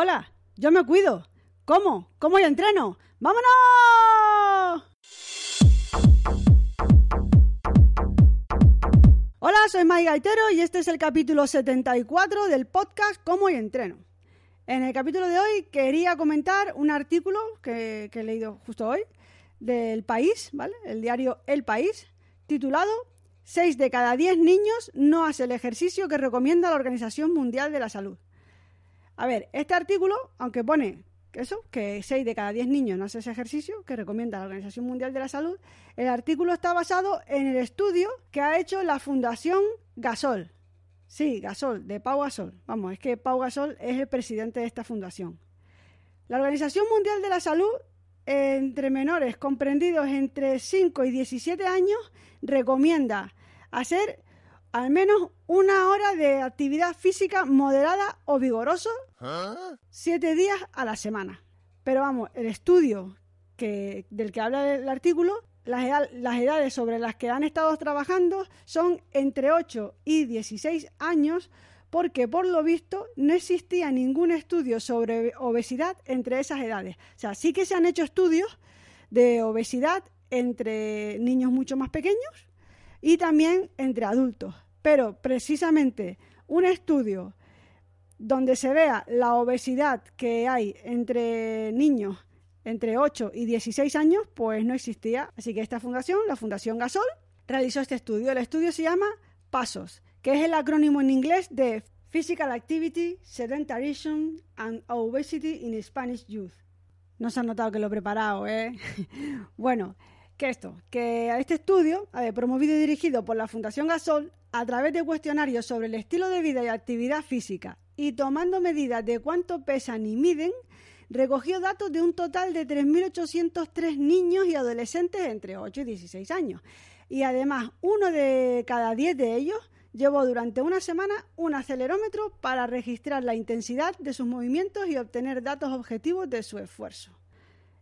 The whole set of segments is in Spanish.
Hola, yo me cuido. ¿Cómo? ¿Cómo yo entreno? ¡Vámonos! Hola, soy Mike Gaitero y este es el capítulo 74 del podcast Cómo y entreno. En el capítulo de hoy quería comentar un artículo que, que he leído justo hoy del País, ¿vale? El diario El País, titulado 6 de cada 10 niños no hace el ejercicio que recomienda la Organización Mundial de la Salud. A ver, este artículo, aunque pone eso, que 6 de cada 10 niños no hace ese ejercicio que recomienda la Organización Mundial de la Salud, el artículo está basado en el estudio que ha hecho la Fundación Gasol. Sí, Gasol, de Pau Gasol. Vamos, es que Pau Gasol es el presidente de esta fundación. La Organización Mundial de la Salud, entre menores comprendidos entre 5 y 17 años, recomienda hacer al menos una hora de actividad física moderada o vigorosa siete días a la semana. Pero vamos, el estudio que, del que habla el artículo, las, las edades sobre las que han estado trabajando son entre 8 y 16 años, porque por lo visto no existía ningún estudio sobre obesidad entre esas edades. O sea, sí que se han hecho estudios de obesidad entre niños mucho más pequeños y también entre adultos pero precisamente un estudio donde se vea la obesidad que hay entre niños entre 8 y 16 años, pues no existía. Así que esta fundación, la Fundación Gasol, realizó este estudio. El estudio se llama PASOS, que es el acrónimo en inglés de Physical Activity, Sedentarism and Obesity in Spanish Youth. No se ha notado que lo he preparado, ¿eh? bueno, que esto, que este estudio, promovido y dirigido por la Fundación Gasol, a través de cuestionarios sobre el estilo de vida y actividad física y tomando medidas de cuánto pesan y miden, recogió datos de un total de 3.803 niños y adolescentes entre 8 y 16 años. Y además, uno de cada 10 de ellos llevó durante una semana un acelerómetro para registrar la intensidad de sus movimientos y obtener datos objetivos de su esfuerzo.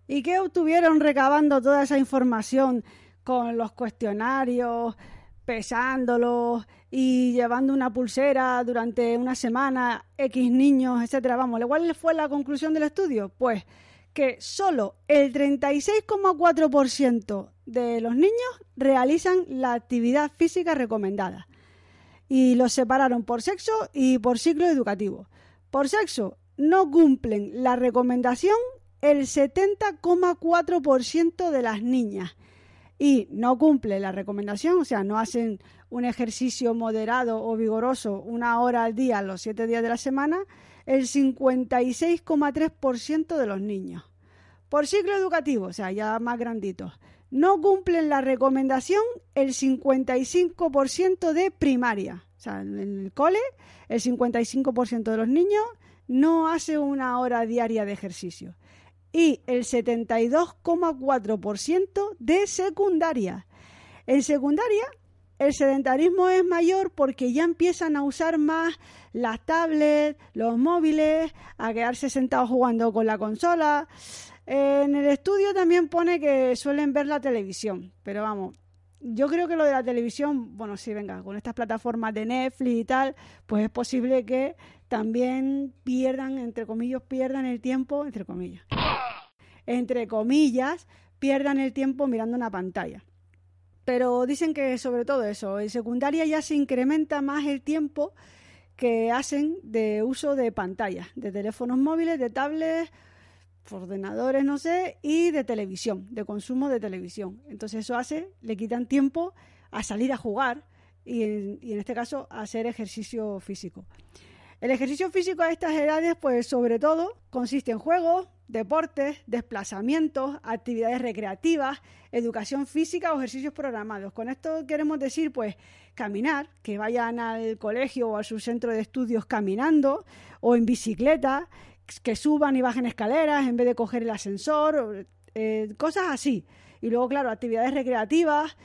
¿Y qué obtuvieron recabando toda esa información con los cuestionarios, pesándolos y llevando una pulsera durante una semana, X niños, etcétera. Vamos, ¿cuál fue la conclusión del estudio? Pues que solo el 36,4% de los niños realizan la actividad física recomendada. Y los separaron por sexo y por ciclo educativo. Por sexo, no cumplen la recomendación el 70,4% de las niñas y no cumple la recomendación, o sea, no hacen un ejercicio moderado o vigoroso una hora al día los siete días de la semana, el 56,3% de los niños. Por ciclo educativo, o sea, ya más granditos, no cumplen la recomendación el 55% de primaria. O sea, en el cole, el 55% de los niños no hace una hora diaria de ejercicio y el 72,4% de secundaria. En secundaria, el sedentarismo es mayor porque ya empiezan a usar más las tablets, los móviles, a quedarse sentados jugando con la consola. En el estudio también pone que suelen ver la televisión, pero vamos, yo creo que lo de la televisión, bueno, sí, venga, con estas plataformas de Netflix y tal, pues es posible que también pierdan, entre comillas, pierdan el tiempo, entre comillas entre comillas, pierdan el tiempo mirando una pantalla. Pero dicen que sobre todo eso, en secundaria ya se incrementa más el tiempo que hacen de uso de pantallas, de teléfonos móviles, de tablets, ordenadores, no sé, y de televisión, de consumo de televisión. Entonces eso hace, le quitan tiempo a salir a jugar y en, y en este caso a hacer ejercicio físico. El ejercicio físico a estas edades, pues sobre todo, consiste en juegos, deportes, desplazamientos, actividades recreativas, educación física o ejercicios programados. Con esto queremos decir, pues, caminar, que vayan al colegio o al subcentro de estudios caminando o en bicicleta, que suban y bajen escaleras en vez de coger el ascensor, eh, cosas así. Y luego, claro, actividades recreativas,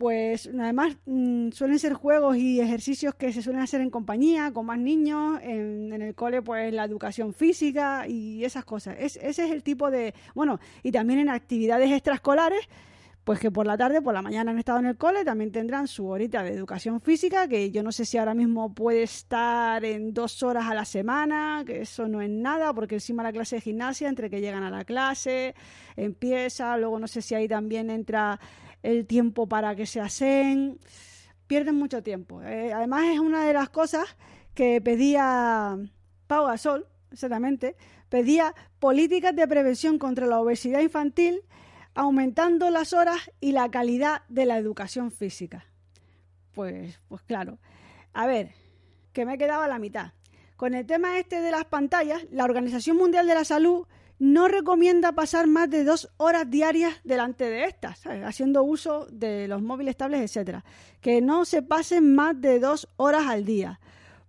pues además mm, suelen ser juegos y ejercicios que se suelen hacer en compañía, con más niños, en, el cole pues la educación física y esas cosas. ese es el tipo de, bueno, y también en actividades extraescolares, pues que por la tarde, por la mañana han estado en el cole, también tendrán su horita de educación física, que yo no sé si ahora mismo puede estar en dos horas a la semana, que eso no es nada, porque encima la clase de gimnasia, entre que llegan a la clase, empieza, luego no sé si ahí también entra el tiempo para que se hacen, pierden mucho tiempo. Eh, además es una de las cosas que pedía Pau Gasol, exactamente, pedía políticas de prevención contra la obesidad infantil aumentando las horas y la calidad de la educación física. Pues, pues claro. A ver, que me he quedado a la mitad. Con el tema este de las pantallas, la Organización Mundial de la Salud no recomienda pasar más de dos horas diarias delante de estas, haciendo uso de los móviles, tablets, etcétera. Que no se pasen más de dos horas al día.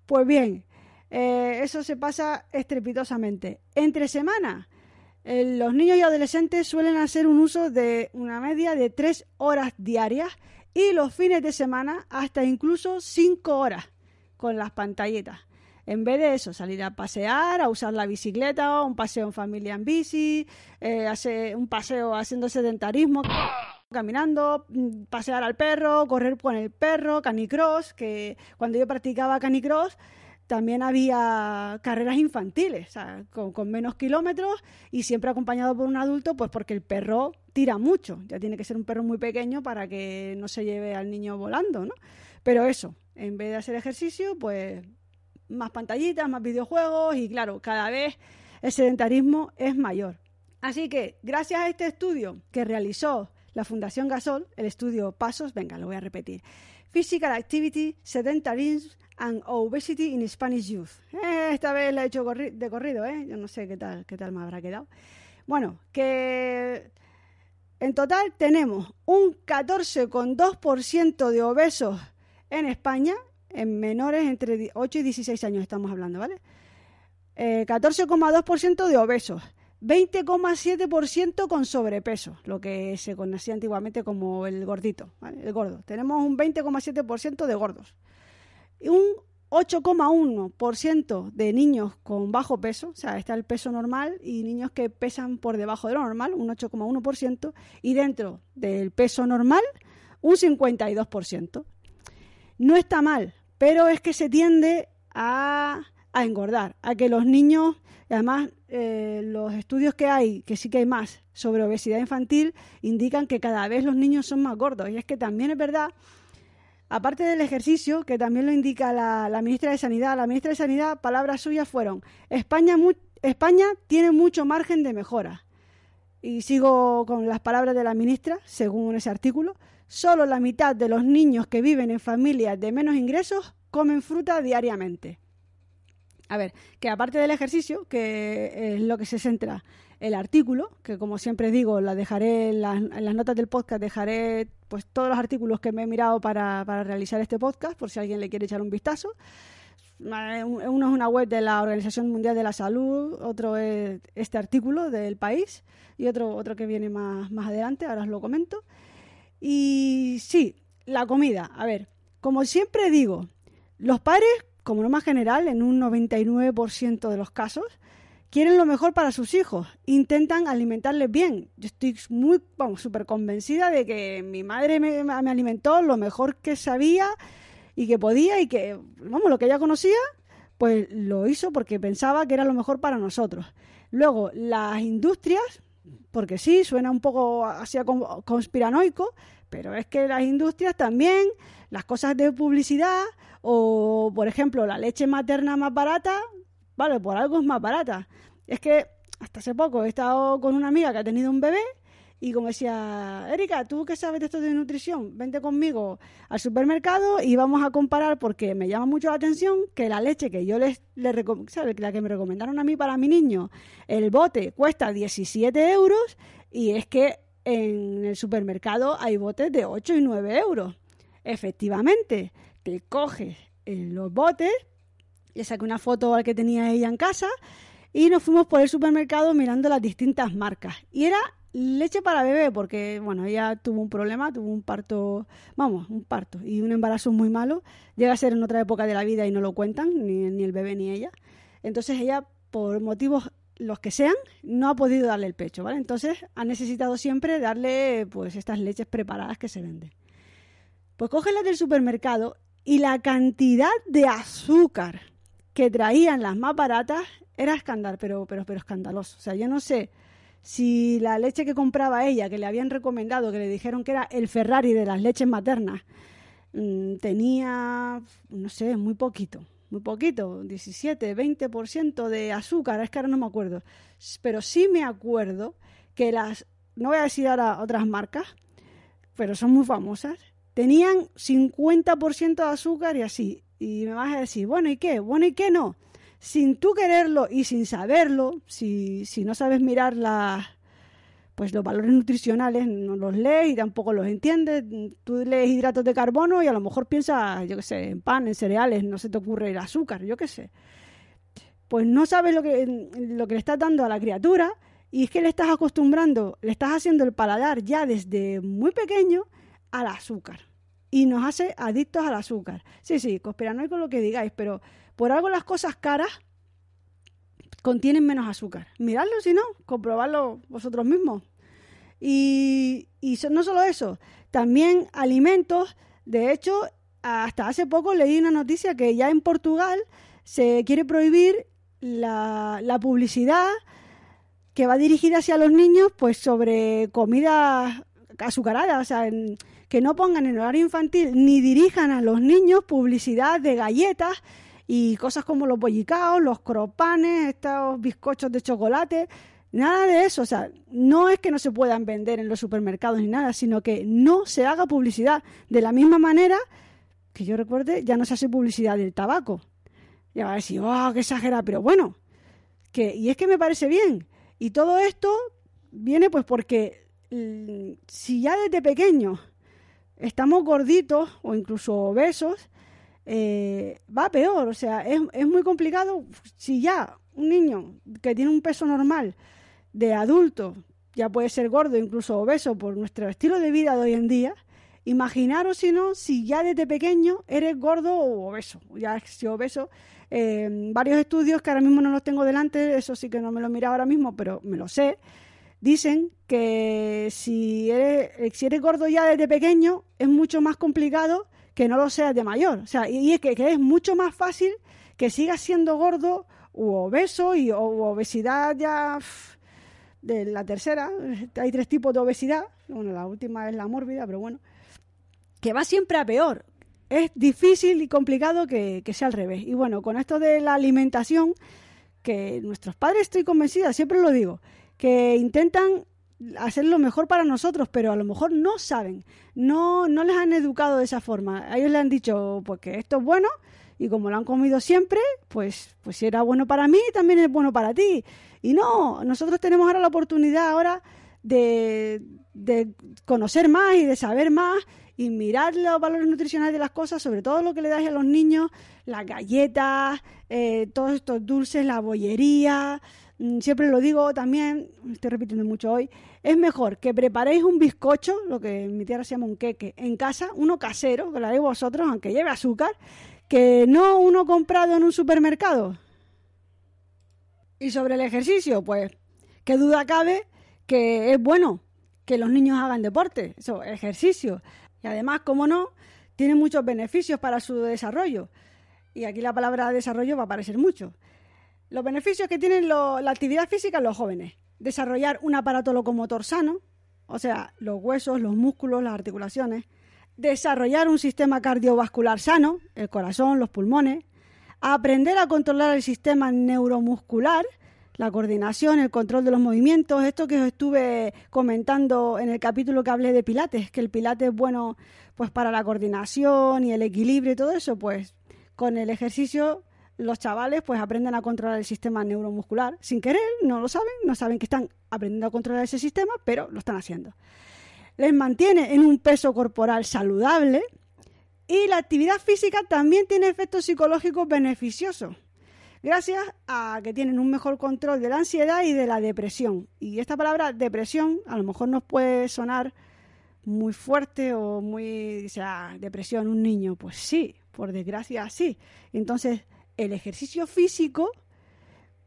Pues bien, eh, eso se pasa estrepitosamente. Entre semanas, eh, los niños y adolescentes suelen hacer un uso de una media de tres horas diarias y los fines de semana hasta incluso cinco horas con las pantalletas. En vez de eso, salir a pasear, a usar la bicicleta, un paseo en familia en bici, eh, hacer un paseo haciendo sedentarismo, caminando, mm, pasear al perro, correr con el perro, canicross, que cuando yo practicaba canicross también había carreras infantiles, con, menos kilómetros y siempre acompañado por un adulto, pues porque el perro tira mucho. Ya tiene que ser un perro muy pequeño para que no se lleve al niño volando, ¿no? Pero eso, en vez de hacer ejercicio, pues más pantallitas, más videojuegos y claro, cada vez el sedentarismo es mayor. Así que, gracias a este estudio que realizó la Fundación Gasol, el estudio Pasos, venga, lo voy a repetir. Physical Activity, Sedentarism and Obesity in Spanish Youth. Eh, esta vez la he hecho de corrido, ¿eh? Yo no sé qué tal, qué tal me habrá quedado. Bueno, que en total tenemos un 14,2% de obesos en España, en menores entre 8 y 16 años estamos hablando, ¿vale? 14,2% eh, de obesos. 20,7% con sobrepeso, lo que se conocía antiguamente como el gordito, el gordo. Tenemos un 20,7% de gordos un 8,1% de niños con bajo peso, o sea, está el peso normal y niños que pesan por debajo de lo normal, un 8,1%, y dentro del peso normal, un 52%. No está mal, pero es que se tiende a, engordar, a que los niños, además eh, los estudios que hay, que sí que hay más sobre obesidad infantil, indican que cada vez los niños son más gordos. Y es que también es verdad Aparte del ejercicio, que también lo indica la, ministra de Sanidad, la ministra de Sanidad, palabras suyas fueron, España, España tiene mucho margen de mejora. Y sigo con las palabras de la ministra, según ese artículo, solo la mitad de los niños que viven en familias de menos ingresos comen fruta diariamente. A ver, que aparte del ejercicio, que es lo que se centra el artículo, que como siempre digo, la dejaré en las, notas del podcast, dejaré pues todos los artículos que me he mirado para, realizar este podcast, por si alguien le quiere echar un vistazo. Eh, uno es una web de la Organización Mundial de la Salud, otro es este artículo del país y otro, otro que viene más, más adelante, ahora os lo comento. Y sí, la comida. A ver, como siempre digo, los padres, como norma general, en un 99% de los casos, quieren lo mejor para sus hijos, intentan alimentarles bien. Yo estoy muy, vamos, súper convencida de que mi madre me, alimentó lo mejor que sabía y que podía y que, vamos, lo que ella conocía, pues lo hizo porque pensaba que era lo mejor para nosotros. Luego, las industrias, porque sí, suena un poco así conspiranoico, pero es que las industrias también, las cosas de publicidad o, por ejemplo, la leche materna más barata, vale, por algo es más barata. Es que hasta hace poco he estado con una amiga que ha tenido un bebé y como decía, Erika, ¿tú qué sabes de esto de nutrición? Vente conmigo al supermercado y vamos a comparar porque me llama mucho la atención que la leche que yo les, les la que me recomendaron a mí para mi niño, el bote cuesta 17 euros y es que en el supermercado hay botes de 8 y 9 euros. Efectivamente, te coges los botes, le saqué una foto al que tenía ella en casa y nos fuimos por el supermercado mirando las distintas marcas. Y era leche para bebé, porque, bueno, ella tuvo un problema, tuvo un parto, vamos, un parto y un embarazo muy malo. Llega a ser en otra época de la vida y no lo cuentan, ni, ni el bebé ni ella. Entonces ella, por motivos los que sean, no ha podido darle el pecho, ¿vale? Entonces ha necesitado siempre darle pues estas leches preparadas que se venden. Pues coge las del supermercado y la cantidad de azúcar que traían las más baratas era escandal, pero, pero, pero escandaloso. O sea, yo no sé si la leche que compraba ella, que le habían recomendado, que le dijeron que era el Ferrari de las leches maternas, mm, tenía, no sé, muy poquito, muy poquito, 17, 20% de azúcar, es que ahora no me acuerdo. Pero sí me acuerdo que las, no voy a decir ahora otras marcas, pero son muy famosas, tenían 50% de azúcar y así. Y me vas a decir, bueno, ¿y qué? Bueno, ¿y qué no? Sin tú quererlo y sin saberlo, si, si no sabes mirar las pues los valores nutricionales no los lees y tampoco los entiendes. Tú lees hidratos de carbono y a lo mejor piensas, yo qué sé, en pan, en cereales, no se te ocurre el azúcar, yo qué sé. Pues no sabes lo que, lo que le estás dando a la criatura y es que le estás acostumbrando, le estás haciendo el paladar ya desde muy pequeño al azúcar. Y nos hace adictos al azúcar. Sí, sí, conspiranoico lo que digáis, pero por algo las cosas caras contienen menos azúcar. Miradlo si no, comprobadlo vosotros mismos. Y, y no solo eso, también alimentos. De hecho, hasta hace poco leí una noticia que ya en Portugal se quiere prohibir la, la publicidad que va dirigida hacia los niños, pues sobre comida azucarada, o sea, que no pongan en horario infantil ni dirijan a los niños publicidad de galletas y cosas como los bollicaos, los cropanes, estos bizcochos de chocolate, nada de eso, o sea, no es que no se puedan vender en los supermercados ni nada, sino que no se haga publicidad de la misma manera que yo recuerde, ya no se hace publicidad del tabaco. Ya va a decir, oh, qué exagera, pero bueno, que, y es que me parece bien. Y todo esto viene pues porque mm, si ya desde pequeños estamos gorditos o incluso obesos, eh, va peor. O sea, es, es muy complicado si ya un niño que tiene un peso normal de adulto ya puede ser gordo, incluso obeso por nuestro estilo de vida de hoy en día. Imaginaros si no, si ya desde pequeño eres gordo o obeso. Ya si obeso, eh, varios estudios que ahora mismo no los tengo delante, eso sí que no me lo mira ahora mismo, pero me lo sé. Dicen que si eres, si eres gordo ya desde pequeño es mucho más complicado que no lo seas de mayor. O sea, y es que, es mucho más fácil que sigas siendo gordo u obeso y obesidad ya de la tercera. Hay tres tipos de obesidad. Bueno, la última es la mórbida, pero bueno. Que va siempre a peor. Es difícil y complicado que, que sea al revés. Y bueno, con esto de la alimentación, que nuestros padres, estoy convencida, siempre lo digo, que intentan hacer lo mejor para nosotros, pero a lo mejor no saben, no, no les han educado de esa forma. A ellos le han dicho pues que esto es bueno y como lo han comido siempre, pues, pues si era bueno para mí, también es bueno para ti. Y no, nosotros tenemos ahora la oportunidad ahora de, de conocer más y de saber más y mirar los valores nutricionales de las cosas, sobre todo lo que le dais a los niños, las galletas, eh, todos estos dulces, la bollería, Mm, siempre lo digo también, estoy repitiendo mucho hoy, es mejor que preparéis un bizcocho, lo que en mi tierra se llama un queque, en casa, uno casero, que lo haréis vosotros, aunque lleve azúcar, que no uno comprado en un supermercado. Y sobre el ejercicio, pues, qué duda cabe que es bueno que los niños hagan deporte, eso, ejercicio. Y además, como no, tiene muchos beneficios para su desarrollo. Y aquí la palabra desarrollo va a aparecer mucho. Los beneficios que tienen la actividad física en los jóvenes. Desarrollar un aparato locomotor sano, o sea, los huesos, los músculos, las articulaciones. Desarrollar un sistema cardiovascular sano, el corazón, los pulmones. Aprender a controlar el sistema neuromuscular, la coordinación, el control de los movimientos, esto que os estuve comentando en el capítulo que hablé de pilates, que el pilates es bueno pues para la coordinación y el equilibrio y todo eso, pues con el ejercicio los chavales pues aprenden a controlar el sistema neuromuscular sin querer, no lo saben, no saben que están aprendiendo a controlar ese sistema, pero lo están haciendo. Les mantiene en un peso corporal saludable y la actividad física también tiene efectos psicológicos beneficiosos, gracias a que tienen un mejor control de la ansiedad y de la depresión. Y esta palabra depresión a lo mejor nos puede sonar muy fuerte o muy, o sea, depresión, un niño, pues sí, por desgracia sí. Entonces, el ejercicio físico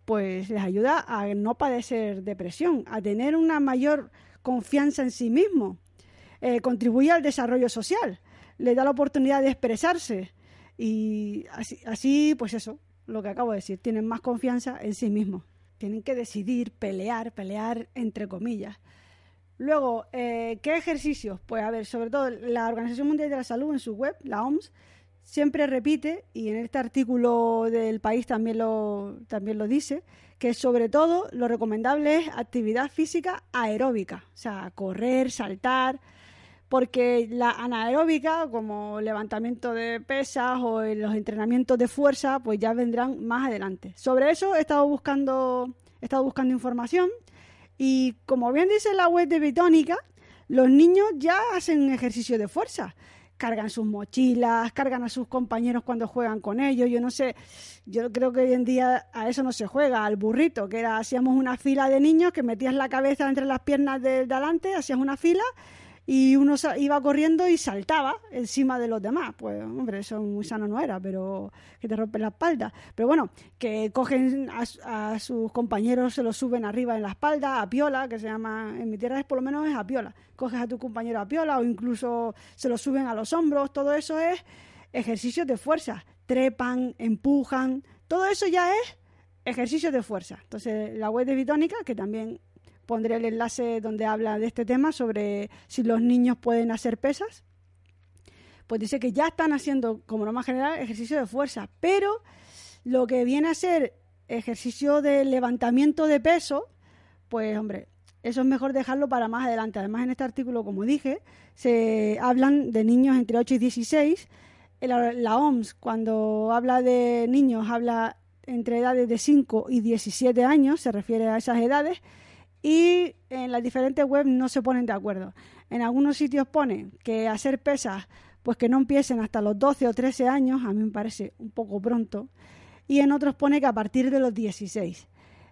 pues les ayuda a no padecer depresión, a tener una mayor confianza en sí mismo, eh, contribuye al desarrollo social, le da la oportunidad de expresarse y así, así, pues eso, lo que acabo de decir, tienen más confianza en sí mismos, tienen que decidir, pelear, pelear entre comillas. Luego, eh, ¿qué ejercicios? Pues a ver, sobre todo la Organización Mundial de la Salud en su web, la OMS, siempre repite, y en este artículo del país también lo, también lo dice, que sobre todo lo recomendable es actividad física aeróbica, o sea, correr, saltar, porque la anaeróbica, como levantamiento de pesas o los entrenamientos de fuerza, pues ya vendrán más adelante. Sobre eso he estado buscando, he estado buscando información y como bien dice la web de Bitónica, los niños ya hacen ejercicio de fuerza cargan sus mochilas, cargan a sus compañeros cuando juegan con ellos. Yo no sé, yo creo que hoy en día a eso no se juega, al burrito, que era, hacíamos una fila de niños que metías la cabeza entre las piernas de delante, hacías una fila y uno iba corriendo y saltaba encima de los demás. Pues, hombre, eso muy sano no era, pero que te rompe la espalda. Pero bueno, que cogen a, sus compañeros, se los suben arriba en la espalda, a piola, que se llama, en mi tierra es por lo menos es a piola. Coges a tu compañero a piola o incluso se los suben a los hombros. Todo eso es ejercicios de fuerza. Trepan, empujan. Todo eso ya es ejercicios de fuerza. Entonces, la web de Bitónica, que también pondré el enlace donde habla de este tema sobre si los niños pueden hacer pesas. Pues dice que ya están haciendo, como norma general, ejercicio de fuerza, pero lo que viene a ser ejercicio de levantamiento de peso, pues hombre, eso es mejor dejarlo para más adelante. Además, en este artículo, como dije, se hablan de niños entre 8 y 16. La, OMS, cuando habla de niños, habla entre edades de 5 y 17 años, se refiere a esas edades y en las diferentes webs no se ponen de acuerdo. En algunos sitios pone que hacer pesas pues que no empiecen hasta los 12 o 13 años, a mí me parece un poco pronto, y en otros pone que a partir de los 16.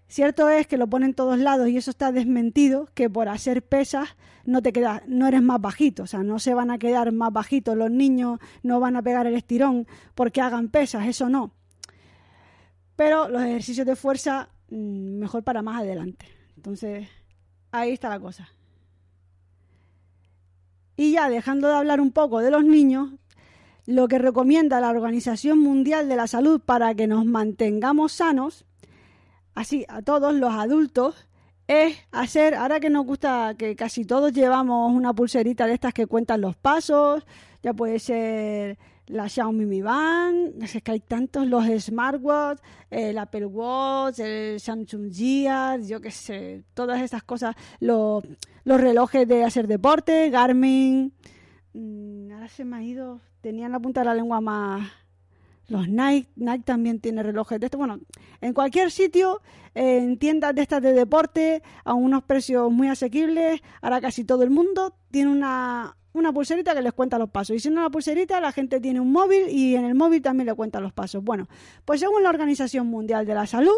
Cierto es que lo ponen en todos lados y eso está desmentido, que por hacer pesas no te quedas, no eres más bajito, o sea, no se van a quedar más bajitos, los niños no van a pegar el estirón porque hagan pesas, eso no. Pero los ejercicios de fuerza mm, mejor para más adelante. Entonces, ahí está la cosa. Y ya dejando de hablar un poco de los niños, lo que recomienda la Organización Mundial de la Salud para que nos mantengamos sanos, así a todos los adultos, es hacer, ahora que nos gusta que casi todos llevamos una pulserita de estas que cuentan los pasos, ya puede ser la Xiaomi Mi Band, es que hay tantos, los smartwatch, el Apple Watch, el Samsung Gear, yo qué sé, todas esas cosas, los, los relojes de hacer deporte, Garmin, mm, ahora se me ha ido, tenía en la punta de la lengua más los Nike, Nike también tiene relojes de esto. Bueno, en cualquier sitio, en tiendas de estas de deporte, a unos precios muy asequibles, ahora casi todo el mundo tiene una, una pulserita que les cuenta los pasos. Y si no la pulserita, la gente tiene un móvil y en el móvil también le cuenta los pasos. Bueno, pues según la Organización Mundial de la Salud,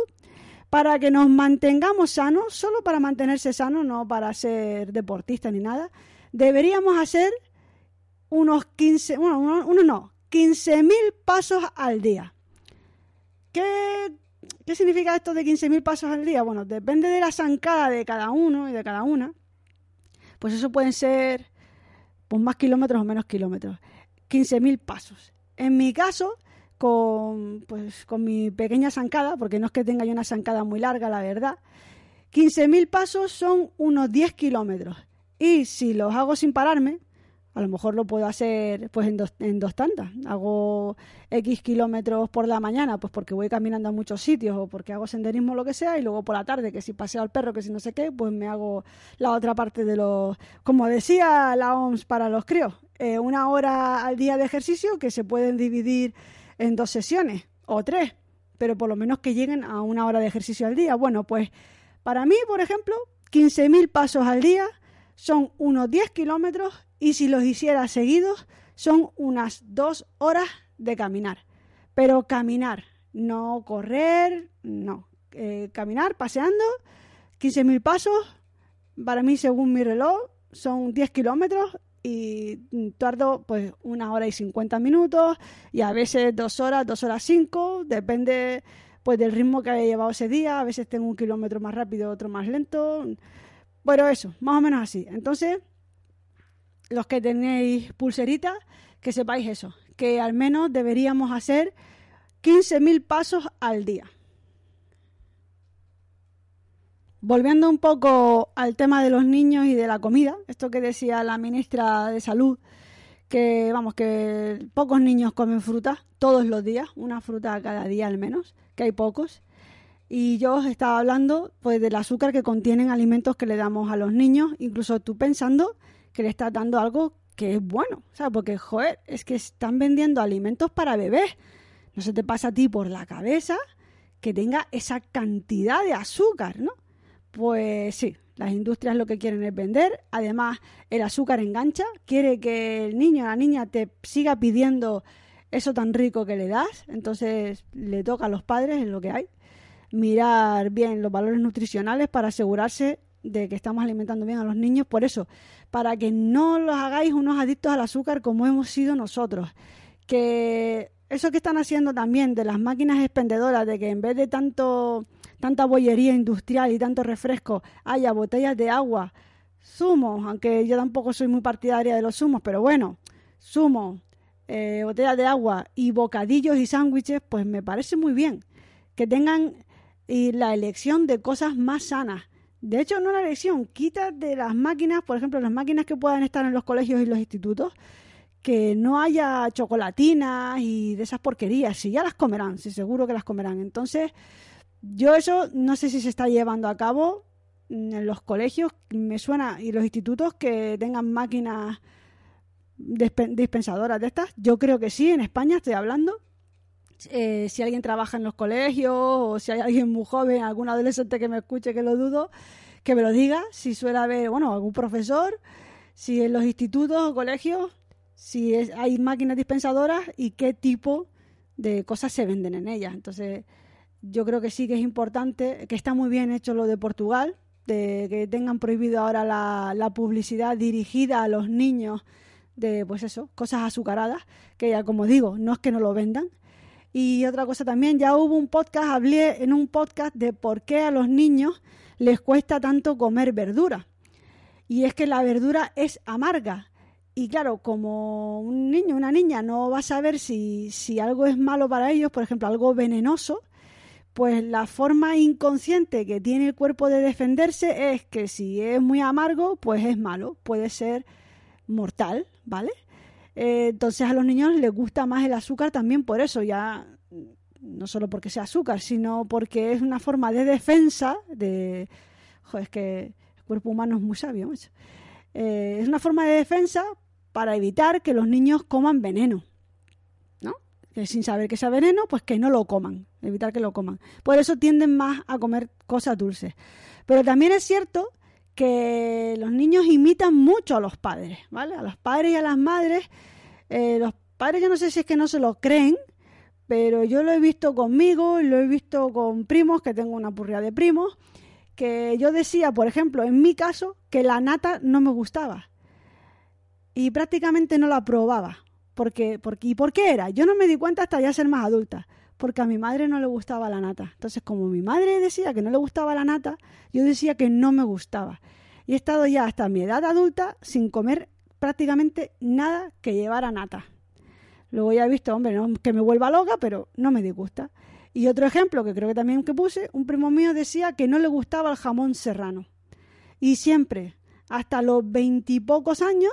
para que nos mantengamos sanos, solo para mantenerse sanos, no para ser deportistas ni nada, deberíamos hacer unos 15, bueno, uno, no, 15.000 pasos al día. ¿Qué, ¿Qué significa esto de 15.000 pasos al día? Bueno, depende de la zancada de cada uno y de cada una. Pues eso pueden ser pues más kilómetros o menos kilómetros. 15.000 pasos. En mi caso, con, pues, con mi pequeña zancada, porque no es que tenga yo una zancada muy larga, la verdad, 15.000 pasos son unos 10 kilómetros. Y si los hago sin pararme, a lo mejor lo puedo hacer pues en dos, en dos tandas. Hago X kilómetros por la mañana, pues porque voy caminando a muchos sitios o porque hago senderismo o lo que sea, y luego por la tarde, que si paseo al perro, que si no sé qué, pues me hago la otra parte de los... Como decía la OMS para los críos, eh, una hora al día de ejercicio que se pueden dividir en dos sesiones o tres, pero por lo menos que lleguen a una hora de ejercicio al día. Bueno, pues para mí, por ejemplo, 15.000 pasos al día son unos 10 kilómetros y si los hiciera seguidos son unas dos horas de caminar. Pero caminar, no correr, no. Eh, caminar, paseando, 15.000 pasos, para mí según mi reloj son 10 kilómetros y tardo pues una hora y 50 minutos y a veces dos horas, dos horas cinco, depende pues del ritmo que he llevado ese día, a veces tengo un kilómetro más rápido, otro más lento, bueno, eso, más o menos así. Entonces, los que tenéis pulseritas, que sepáis eso, que al menos deberíamos hacer 15.000 pasos al día. Volviendo un poco al tema de los niños y de la comida, esto que decía la ministra de Salud, que vamos, que pocos niños comen fruta todos los días, una fruta cada día al menos, que hay pocos. Y yo os estaba hablando pues del azúcar que contienen alimentos que le damos a los niños, incluso tú pensando que le estás dando algo que es bueno, o porque joder, es que están vendiendo alimentos para bebés. No se te pasa a ti por la cabeza que tenga esa cantidad de azúcar, ¿no? Pues sí, las industrias lo que quieren es vender. Además, el azúcar engancha. Quiere que el niño o la niña te siga pidiendo eso tan rico que le das. Entonces, le toca a los padres en lo que hay. Mirar bien los valores nutricionales para asegurarse de que estamos alimentando bien a los niños. Por eso, para que no los hagáis unos adictos al azúcar como hemos sido nosotros. Que eso que están haciendo también de las máquinas expendedoras, de que en vez de tanto tanta bollería industrial y tanto refresco, haya botellas de agua, zumos, aunque yo tampoco soy muy partidaria de los zumos, pero bueno, zumos, eh, botellas de agua y bocadillos y sándwiches, pues me parece muy bien que tengan y la elección de cosas más sanas. De hecho, no la elección, quita de las máquinas, por ejemplo, las máquinas que puedan estar en los colegios y los institutos, que no haya chocolatinas y de esas porquerías, si ya las comerán, si seguro que las comerán. Entonces, yo eso no sé si se está llevando a cabo en los colegios, me suena, y los institutos que tengan máquinas dispensadoras de estas. Yo creo que sí, en España estoy hablando. Eh, si alguien trabaja en los colegios o si hay alguien muy joven, algún adolescente que me escuche, que lo dudo, que me lo diga. Si suele haber, bueno, algún profesor, si en los institutos o colegios, si hay máquinas dispensadoras y qué tipo de cosas se venden en ellas. Entonces, yo creo que sí que es importante, que está muy bien hecho lo de Portugal, de que tengan prohibido ahora la, publicidad dirigida a los niños de, pues eso, cosas azucaradas, que ya como digo, no es que no lo vendan. Y otra cosa también, ya hubo un podcast, hablé en un podcast de por qué a los niños les cuesta tanto comer verdura. Y es que la verdura es amarga. Y claro, como un niño, una niña no va a saber si, si algo es malo para ellos, por ejemplo, algo venenoso, pues la forma inconsciente que tiene el cuerpo de defenderse es que si es muy amargo, pues es malo, puede ser mortal, ¿vale? Eh, entonces a los niños les gusta más el azúcar también por eso, ya no solo porque sea azúcar, sino porque es una forma de defensa de... Joder, es que el cuerpo humano es muy sabio, eh, es una forma de defensa para evitar que los niños coman veneno que sin saber que sea veneno, pues que no lo coman, evitar que lo coman. Por eso tienden más a comer cosas dulces. Pero también es cierto que los niños imitan mucho a los padres, ¿vale? A los padres y a las madres. Eh, los padres yo no sé si es que no se lo creen, pero yo lo he visto conmigo, lo he visto con primos, que tengo una purria de primos, que yo decía, por ejemplo, en mi caso, que la nata no me gustaba. Y prácticamente no la probaba. Porque, porque, ¿Y por qué era? Yo no me di cuenta hasta ya ser más adulta, porque a mi madre no le gustaba la nata. Entonces, como mi madre decía que no le gustaba la nata, yo decía que no me gustaba. Y he estado ya hasta mi edad adulta sin comer prácticamente nada que llevara nata. Luego ya he visto, hombre, no que me vuelva loca, pero no me disgusta. Y otro ejemplo que creo que también que puse, un primo mío decía que no le gustaba el jamón serrano. Y siempre, hasta los veintipocos años,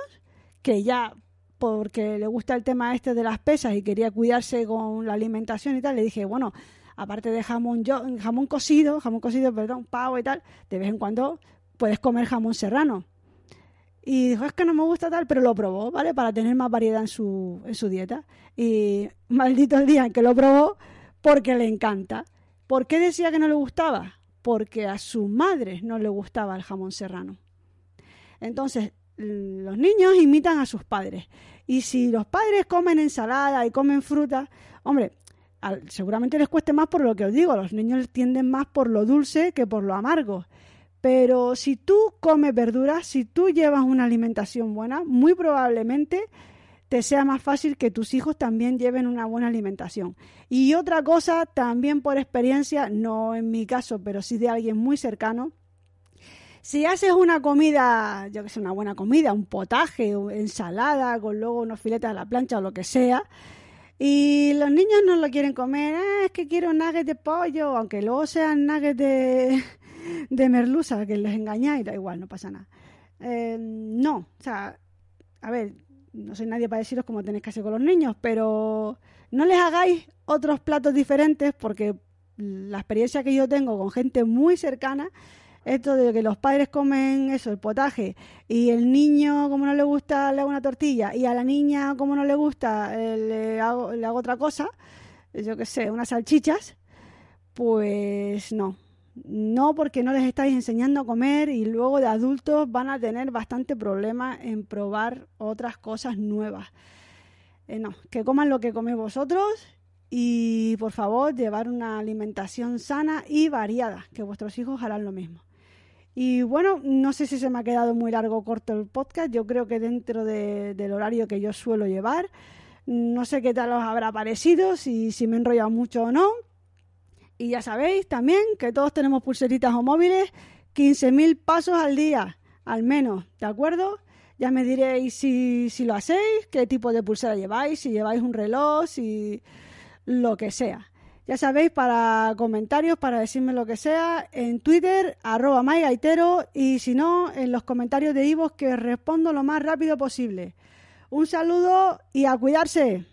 que ya porque le gusta el tema este de las pesas y quería cuidarse con la alimentación y tal, le dije, bueno, aparte de jamón, yo, jamón cocido, jamón cocido, perdón, pavo y tal, de vez en cuando puedes comer jamón serrano. Y dijo, es que no me gusta tal, pero lo probó, ¿vale? Para tener más variedad en su, en su dieta. Y maldito el día en que lo probó, porque le encanta. ¿Por qué decía que no le gustaba? Porque a su madre no le gustaba el jamón serrano. Entonces, los niños imitan a sus padres. Y si los padres comen ensalada y comen fruta, hombre, seguramente les cueste más por lo que os digo, los niños tienden más por lo dulce que por lo amargo. Pero si tú comes verduras, si tú llevas una alimentación buena, muy probablemente te sea más fácil que tus hijos también lleven una buena alimentación. Y otra cosa, también por experiencia, no en mi caso, pero sí de alguien muy cercano, si haces una comida, yo que sé, una buena comida, un potaje, ensalada, con luego unos filetes a la plancha o lo que sea, y los niños no lo quieren comer, ah, es que quiero nuggets de pollo, aunque luego sean nuggets de, merluza, que les engañáis, da igual, no pasa nada. Eh, no, o sea, a ver, no soy nadie para deciros cómo tenéis que hacer con los niños, pero no les hagáis otros platos diferentes porque la experiencia que yo tengo con gente muy cercana, esto de que los padres comen eso, el potaje, y el niño, como no le gusta, le hago una tortilla, y a la niña, como no le gusta, eh, le, hago, le hago otra cosa, yo qué sé, unas salchichas, pues no, no porque no les estáis enseñando a comer y luego de adultos van a tener bastante problema en probar otras cosas nuevas. Eh, no, que coman lo que coméis vosotros y por favor llevar una alimentación sana y variada, que vuestros hijos harán lo mismo. Y bueno, no sé si se me ha quedado muy largo o corto el podcast, yo creo que dentro del horario que yo suelo llevar, no sé qué tal os habrá parecido, si, si me he enrollado mucho o no, y ya sabéis también que todos tenemos pulseritas o móviles, 15.000 pasos al día, al menos, ¿de acuerdo? Ya me diréis si, si lo hacéis, qué tipo de pulsera lleváis, si lleváis un reloj, si lo que sea. Ya sabéis, para comentarios, para decirme lo que sea, en Twitter, arroba mygaitero, y si no, en los comentarios de Ivo que respondo lo más rápido posible. Un saludo y a cuidarse.